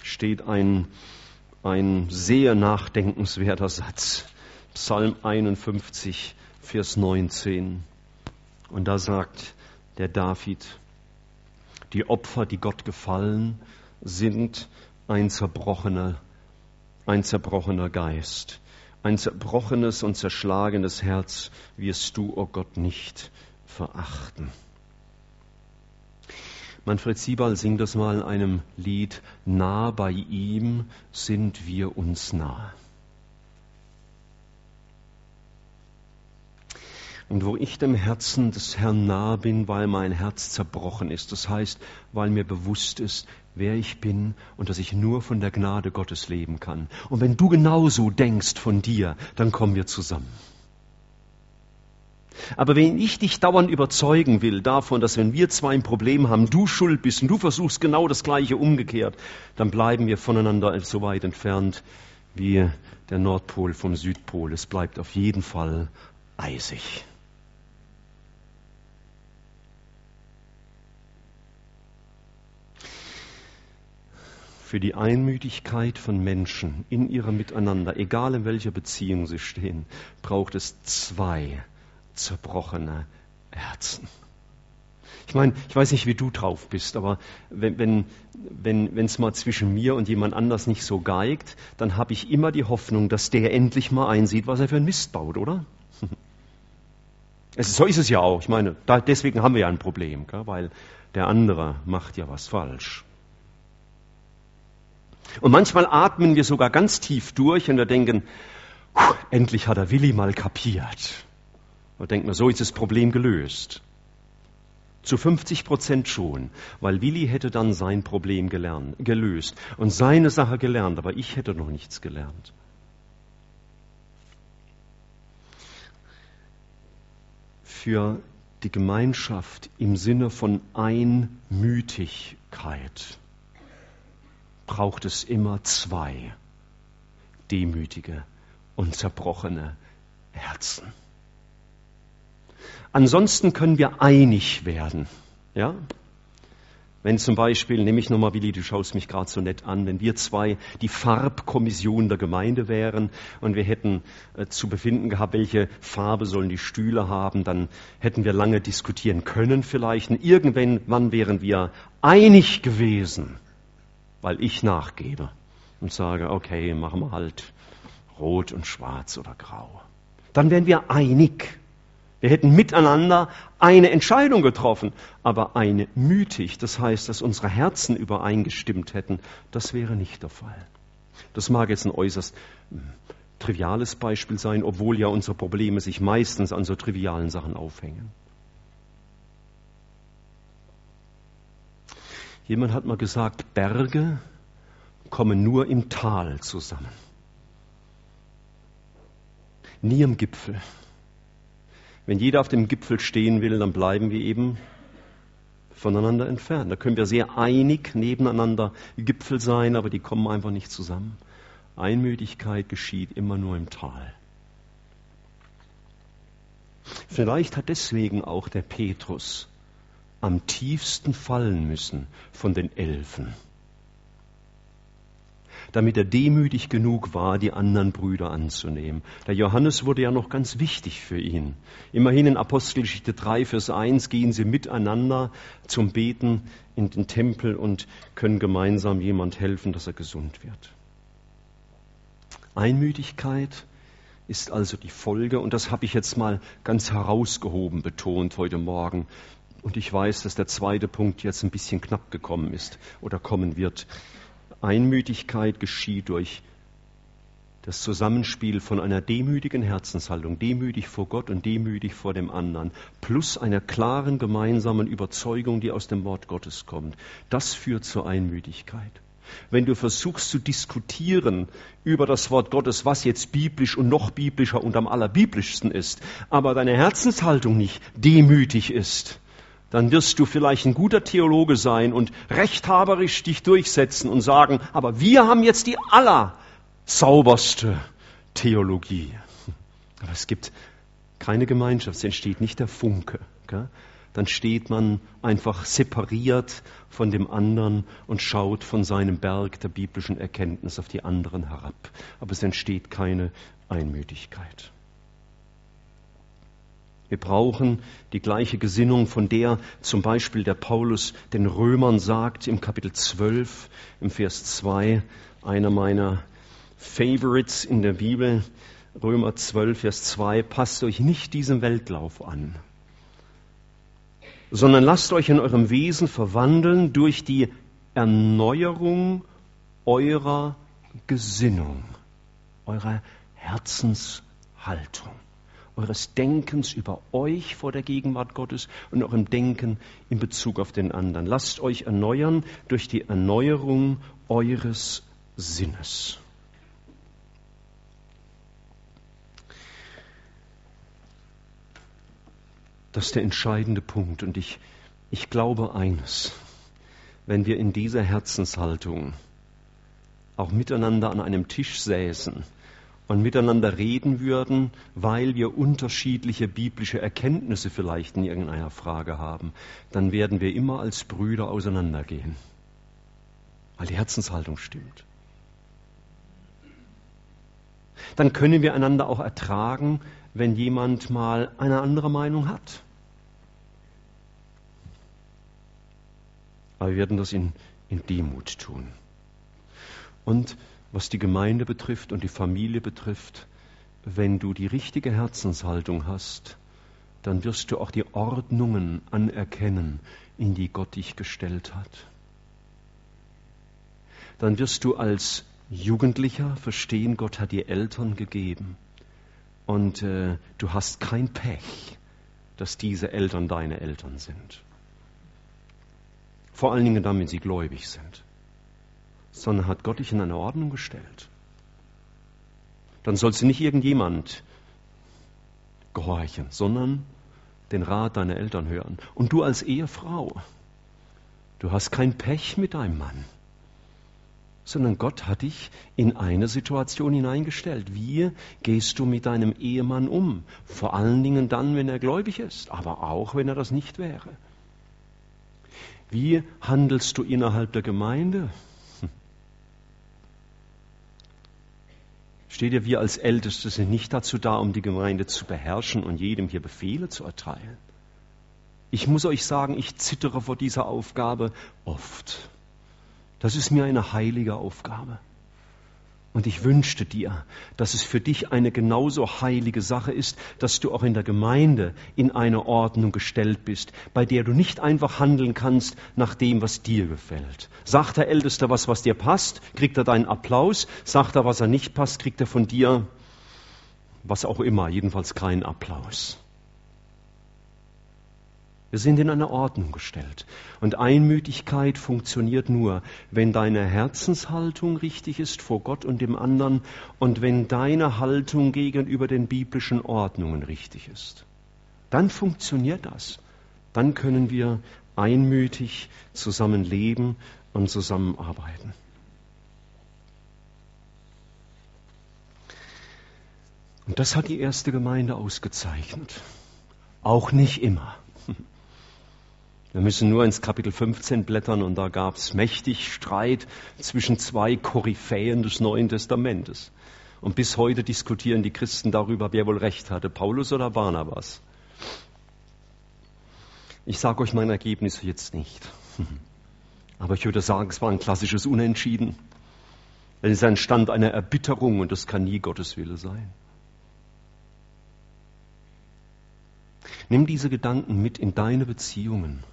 Speaker 1: steht ein, ein sehr nachdenkenswerter Satz. Psalm 51, Vers 19. Und da sagt der David, die Opfer, die Gott gefallen, sind ein zerbrochener, ein zerbrochener Geist. Ein zerbrochenes und zerschlagenes Herz wirst du, o oh Gott, nicht verachten. Manfred Siebal singt das mal in einem Lied, nah bei ihm sind wir uns nah. Und wo ich dem Herzen des Herrn nahe bin, weil mein Herz zerbrochen ist. Das heißt, weil mir bewusst ist, wer ich bin und dass ich nur von der Gnade Gottes leben kann. Und wenn du genauso denkst von dir, dann kommen wir zusammen. Aber wenn ich dich dauernd überzeugen will davon, dass wenn wir zwei ein Problem haben, du schuld bist und du versuchst genau das Gleiche umgekehrt, dann bleiben wir voneinander so weit entfernt wie der Nordpol vom Südpol. Es bleibt auf jeden Fall eisig. Für die Einmütigkeit von Menschen in ihrem Miteinander, egal in welcher Beziehung sie stehen, braucht es zwei zerbrochene Herzen. Ich meine, ich weiß nicht, wie du drauf bist, aber wenn wenn wenn es mal zwischen mir und jemand anders nicht so geigt, dann habe ich immer die Hoffnung, dass der endlich mal einsieht, was er für ein Mist baut, oder? [LAUGHS] Es, so ist es ja auch. Ich meine, da, deswegen haben wir ja ein Problem, gell? weil der andere macht ja was falsch. Und manchmal atmen wir sogar ganz tief durch und wir denken, endlich hat er Willi mal kapiert. Und denken wir, so ist das Problem gelöst. Zu 50 Prozent schon, weil Willi hätte dann sein Problem gelernt, gelöst und seine Sache gelernt, aber ich hätte noch nichts gelernt. Für die Gemeinschaft im Sinne von Einmütigkeit braucht es immer zwei demütige und zerbrochene Herzen. Ansonsten können wir einig werden. Ja? Wenn zum Beispiel, nehme ich nochmal, Willi, du schaust mich gerade so nett an, wenn wir zwei die Farbkommission der Gemeinde wären und wir hätten äh, zu befinden gehabt, welche Farbe sollen die Stühle haben, dann hätten wir lange diskutieren können vielleicht. Und irgendwann wären wir einig gewesen weil ich nachgebe und sage, okay, machen wir halt rot und schwarz oder grau. Dann wären wir einig. Wir hätten miteinander eine Entscheidung getroffen, aber eine mütig, das heißt, dass unsere Herzen übereingestimmt hätten, das wäre nicht der Fall. Das mag jetzt ein äußerst hm, triviales Beispiel sein, obwohl ja unsere Probleme sich meistens an so trivialen Sachen aufhängen. Jemand hat mal gesagt, Berge kommen nur im Tal zusammen. Nie am Gipfel. Wenn jeder auf dem Gipfel stehen will, dann bleiben wir eben voneinander entfernt. Da können wir sehr einig nebeneinander Gipfel sein, aber die kommen einfach nicht zusammen. Einmütigkeit geschieht immer nur im Tal. Vielleicht hat deswegen auch der Petrus am tiefsten fallen müssen von den Elfen, damit er demütig genug war, die anderen Brüder anzunehmen. Der Johannes wurde ja noch ganz wichtig für ihn. Immerhin in Apostelgeschichte 3, Vers 1 gehen sie miteinander zum Beten in den Tempel und können gemeinsam jemand helfen, dass er gesund wird. Einmütigkeit ist also die Folge, und das habe ich jetzt mal ganz herausgehoben betont heute Morgen, und ich weiß, dass der zweite Punkt jetzt ein bisschen knapp gekommen ist oder kommen wird. Einmütigkeit geschieht durch das Zusammenspiel von einer demütigen Herzenshaltung, demütig vor Gott und demütig vor dem anderen, plus einer klaren gemeinsamen Überzeugung, die aus dem Wort Gottes kommt. Das führt zur Einmütigkeit. Wenn du versuchst zu diskutieren über das Wort Gottes, was jetzt biblisch und noch biblischer und am allerbiblischsten ist, aber deine Herzenshaltung nicht demütig ist, dann wirst du vielleicht ein guter Theologe sein und rechthaberisch dich durchsetzen und sagen, aber wir haben jetzt die allersauberste Theologie. Aber es gibt keine Gemeinschaft, es entsteht nicht der Funke. Gell? Dann steht man einfach separiert von dem anderen und schaut von seinem Berg der biblischen Erkenntnis auf die anderen herab. Aber es entsteht keine Einmütigkeit. Wir brauchen die gleiche Gesinnung, von der zum Beispiel der Paulus den Römern sagt im Kapitel 12, im Vers 2, einer meiner Favorites in der Bibel, Römer 12, Vers 2, passt euch nicht diesem Weltlauf an, sondern lasst euch in eurem Wesen verwandeln durch die Erneuerung eurer Gesinnung, eurer Herzenshaltung eures Denkens über euch vor der Gegenwart Gottes und eurem Denken in Bezug auf den anderen. Lasst euch erneuern durch die Erneuerung eures Sinnes. Das ist der entscheidende Punkt und ich, ich glaube eines, wenn wir in dieser Herzenshaltung auch miteinander an einem Tisch säßen, und miteinander reden würden, weil wir unterschiedliche biblische Erkenntnisse vielleicht in irgendeiner Frage haben, dann werden wir immer als Brüder auseinandergehen, weil die Herzenshaltung stimmt. Dann können wir einander auch ertragen, wenn jemand mal eine andere Meinung hat. Aber wir werden das in, in Demut tun. Und was die Gemeinde betrifft und die Familie betrifft, wenn du die richtige Herzenshaltung hast, dann wirst du auch die Ordnungen anerkennen, in die Gott dich gestellt hat. Dann wirst du als Jugendlicher verstehen, Gott hat dir Eltern gegeben. Und äh, du hast kein Pech, dass diese Eltern deine Eltern sind. Vor allen Dingen wenn sie gläubig sind. Sondern hat Gott dich in eine Ordnung gestellt. Dann sollst du nicht irgendjemand gehorchen, sondern den Rat deiner Eltern hören. Und du als Ehefrau, du hast kein Pech mit deinem Mann sondern Gott hat dich in eine Situation hineingestellt. Wie gehst du mit deinem Ehemann um? Vor allen Dingen dann, wenn er gläubig ist, aber auch, wenn er das nicht wäre. Wie handelst du innerhalb der Gemeinde? Steht ihr, wir als Älteste sind nicht dazu da, um die Gemeinde zu beherrschen und jedem hier Befehle zu erteilen. Ich muss euch sagen, ich zittere vor dieser Aufgabe oft. Das ist mir eine heilige Aufgabe. Und ich wünschte dir, dass es für dich eine genauso heilige Sache ist, dass du auch in der Gemeinde in eine Ordnung gestellt bist, bei der du nicht einfach handeln kannst nach dem, was dir gefällt. Sagt der Älteste was, was dir passt, kriegt er deinen Applaus. Sagt er, was er nicht passt, kriegt er von dir was auch immer, jedenfalls keinen Applaus. Wir sind in eine Ordnung gestellt. Und Einmütigkeit funktioniert nur, wenn deine Herzenshaltung richtig ist vor Gott und dem anderen und wenn deine Haltung gegenüber den biblischen Ordnungen richtig ist. Dann funktioniert das. Dann können wir einmütig zusammen leben und zusammenarbeiten. Und das hat die erste Gemeinde ausgezeichnet. Auch nicht immer. [LAUGHS] Wir müssen nur ins Kapitel 15 blättern und da gab es mächtig Streit zwischen zwei Koryphäen des Neuen Testamentes. Und bis heute diskutieren die Christen darüber, wer wohl recht hatte, Paulus oder Barnabas. Ich sage euch mein Ergebnis jetzt nicht. [LAUGHS] Aber ich würde sagen, es war ein klassisches Unentschieden. Es ist ein Stand einer Erbitterung und das kann nie Gottes Wille sein. Nimm diese Gedanken mit in deine Beziehungen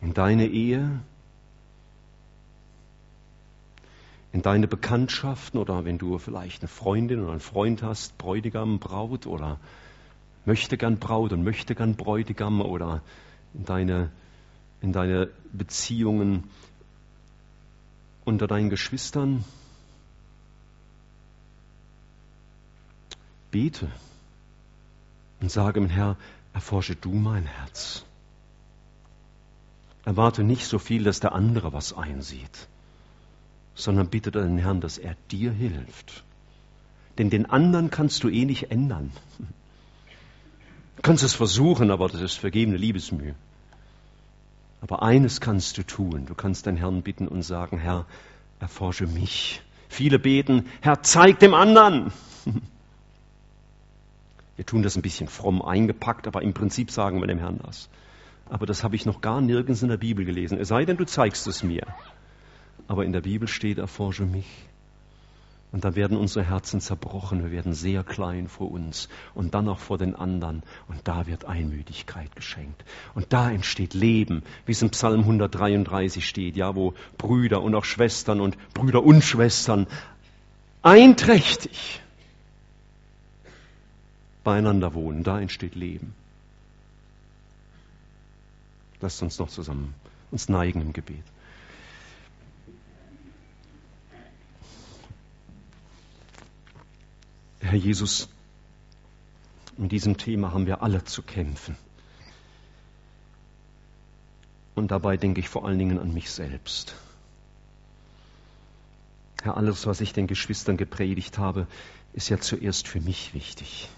Speaker 1: in deine Ehe, in deine Bekanntschaften oder wenn du vielleicht eine Freundin oder einen Freund hast, Bräutigam, Braut oder möchte gern Braut und möchte gern Bräutigam oder in deine, in deine Beziehungen unter deinen Geschwistern. Bete und sage mir, Herr, erforsche du mein Herz. Erwarte nicht so viel, dass der andere was einsieht, sondern bitte den Herrn, dass er dir hilft. Denn den anderen kannst du eh nicht ändern. Du kannst es versuchen, aber das ist vergebene Liebesmühe. Aber eines kannst du tun. Du kannst den Herrn bitten und sagen, Herr, erforsche mich. Viele beten, Herr, zeig dem anderen. Wir tun das ein bisschen fromm eingepackt, aber im Prinzip sagen wir dem Herrn das aber das habe ich noch gar nirgends in der Bibel gelesen. Es sei denn, du zeigst es mir. Aber in der Bibel steht, erforsche mich. Und dann werden unsere Herzen zerbrochen, wir werden sehr klein vor uns und dann auch vor den anderen. Und da wird Einmütigkeit geschenkt. Und da entsteht Leben, wie es im Psalm 133 steht, ja, wo Brüder und auch Schwestern und Brüder und Schwestern einträchtig beieinander wohnen. Da entsteht Leben. Lasst uns noch zusammen uns neigen im Gebet. Herr Jesus, mit diesem Thema haben wir alle zu kämpfen. Und dabei denke ich vor allen Dingen an mich selbst. Herr, alles, was ich den Geschwistern gepredigt habe, ist ja zuerst für mich wichtig.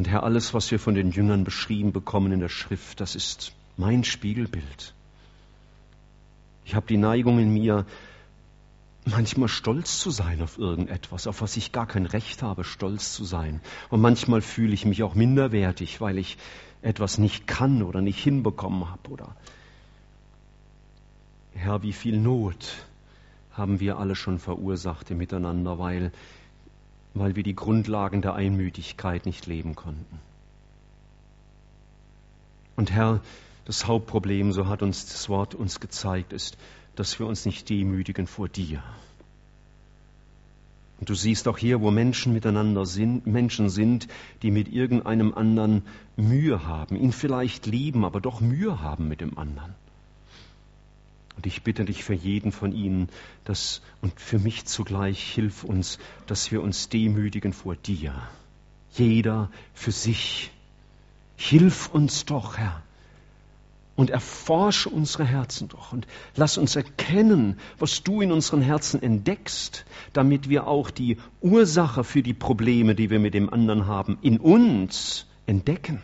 Speaker 1: Und Herr, alles, was wir von den Jüngern beschrieben bekommen in der Schrift, das ist mein Spiegelbild. Ich habe die Neigung in mir, manchmal stolz zu sein auf irgendetwas, auf was ich gar kein Recht habe, stolz zu sein. Und manchmal fühle ich mich auch minderwertig, weil ich etwas nicht kann oder nicht hinbekommen habe. Oder Herr, wie viel Not haben wir alle schon verursacht im Miteinander, weil weil wir die Grundlagen der Einmütigkeit nicht leben konnten. Und Herr, das Hauptproblem, so hat uns das Wort uns gezeigt, ist, dass wir uns nicht demütigen vor dir. Und du siehst auch hier, wo Menschen miteinander sind, Menschen sind, die mit irgendeinem anderen Mühe haben, ihn vielleicht lieben, aber doch Mühe haben mit dem anderen. Und ich bitte dich für jeden von ihnen, dass, und für mich zugleich, hilf uns, dass wir uns demütigen vor dir. Jeder für sich. Hilf uns doch, Herr, und erforsche unsere Herzen doch und lass uns erkennen, was du in unseren Herzen entdeckst, damit wir auch die Ursache für die Probleme, die wir mit dem anderen haben, in uns entdecken.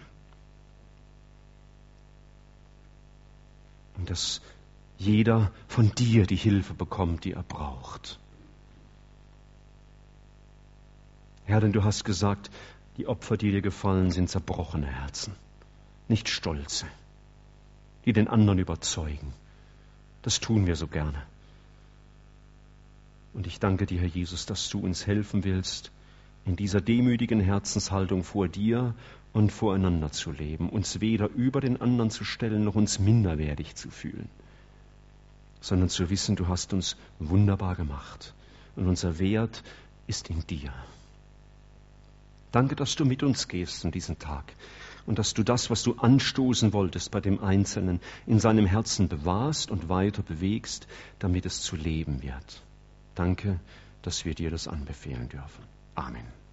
Speaker 1: Und dass jeder von dir die Hilfe bekommt, die er braucht. Herr, denn du hast gesagt, die Opfer, die dir gefallen, sind zerbrochene Herzen, nicht stolze die den anderen überzeugen. Das tun wir so gerne. Und ich danke dir, Herr Jesus, dass du uns helfen willst, in dieser demütigen Herzenshaltung vor dir und voreinander zu leben, uns weder über den anderen zu stellen, noch uns minderwertig zu fühlen, sondern zu wissen, du hast uns wunderbar gemacht und unser Wert ist in dir. Danke, dass du mit uns gehst in diesen Tag und dass du das, was du anstoßen wolltest bei dem Einzelnen, in seinem Herzen bewahrst und weiter bewegst, damit es zu leben wird. Danke, dass wir dir das anbefehlen dürfen. Amen.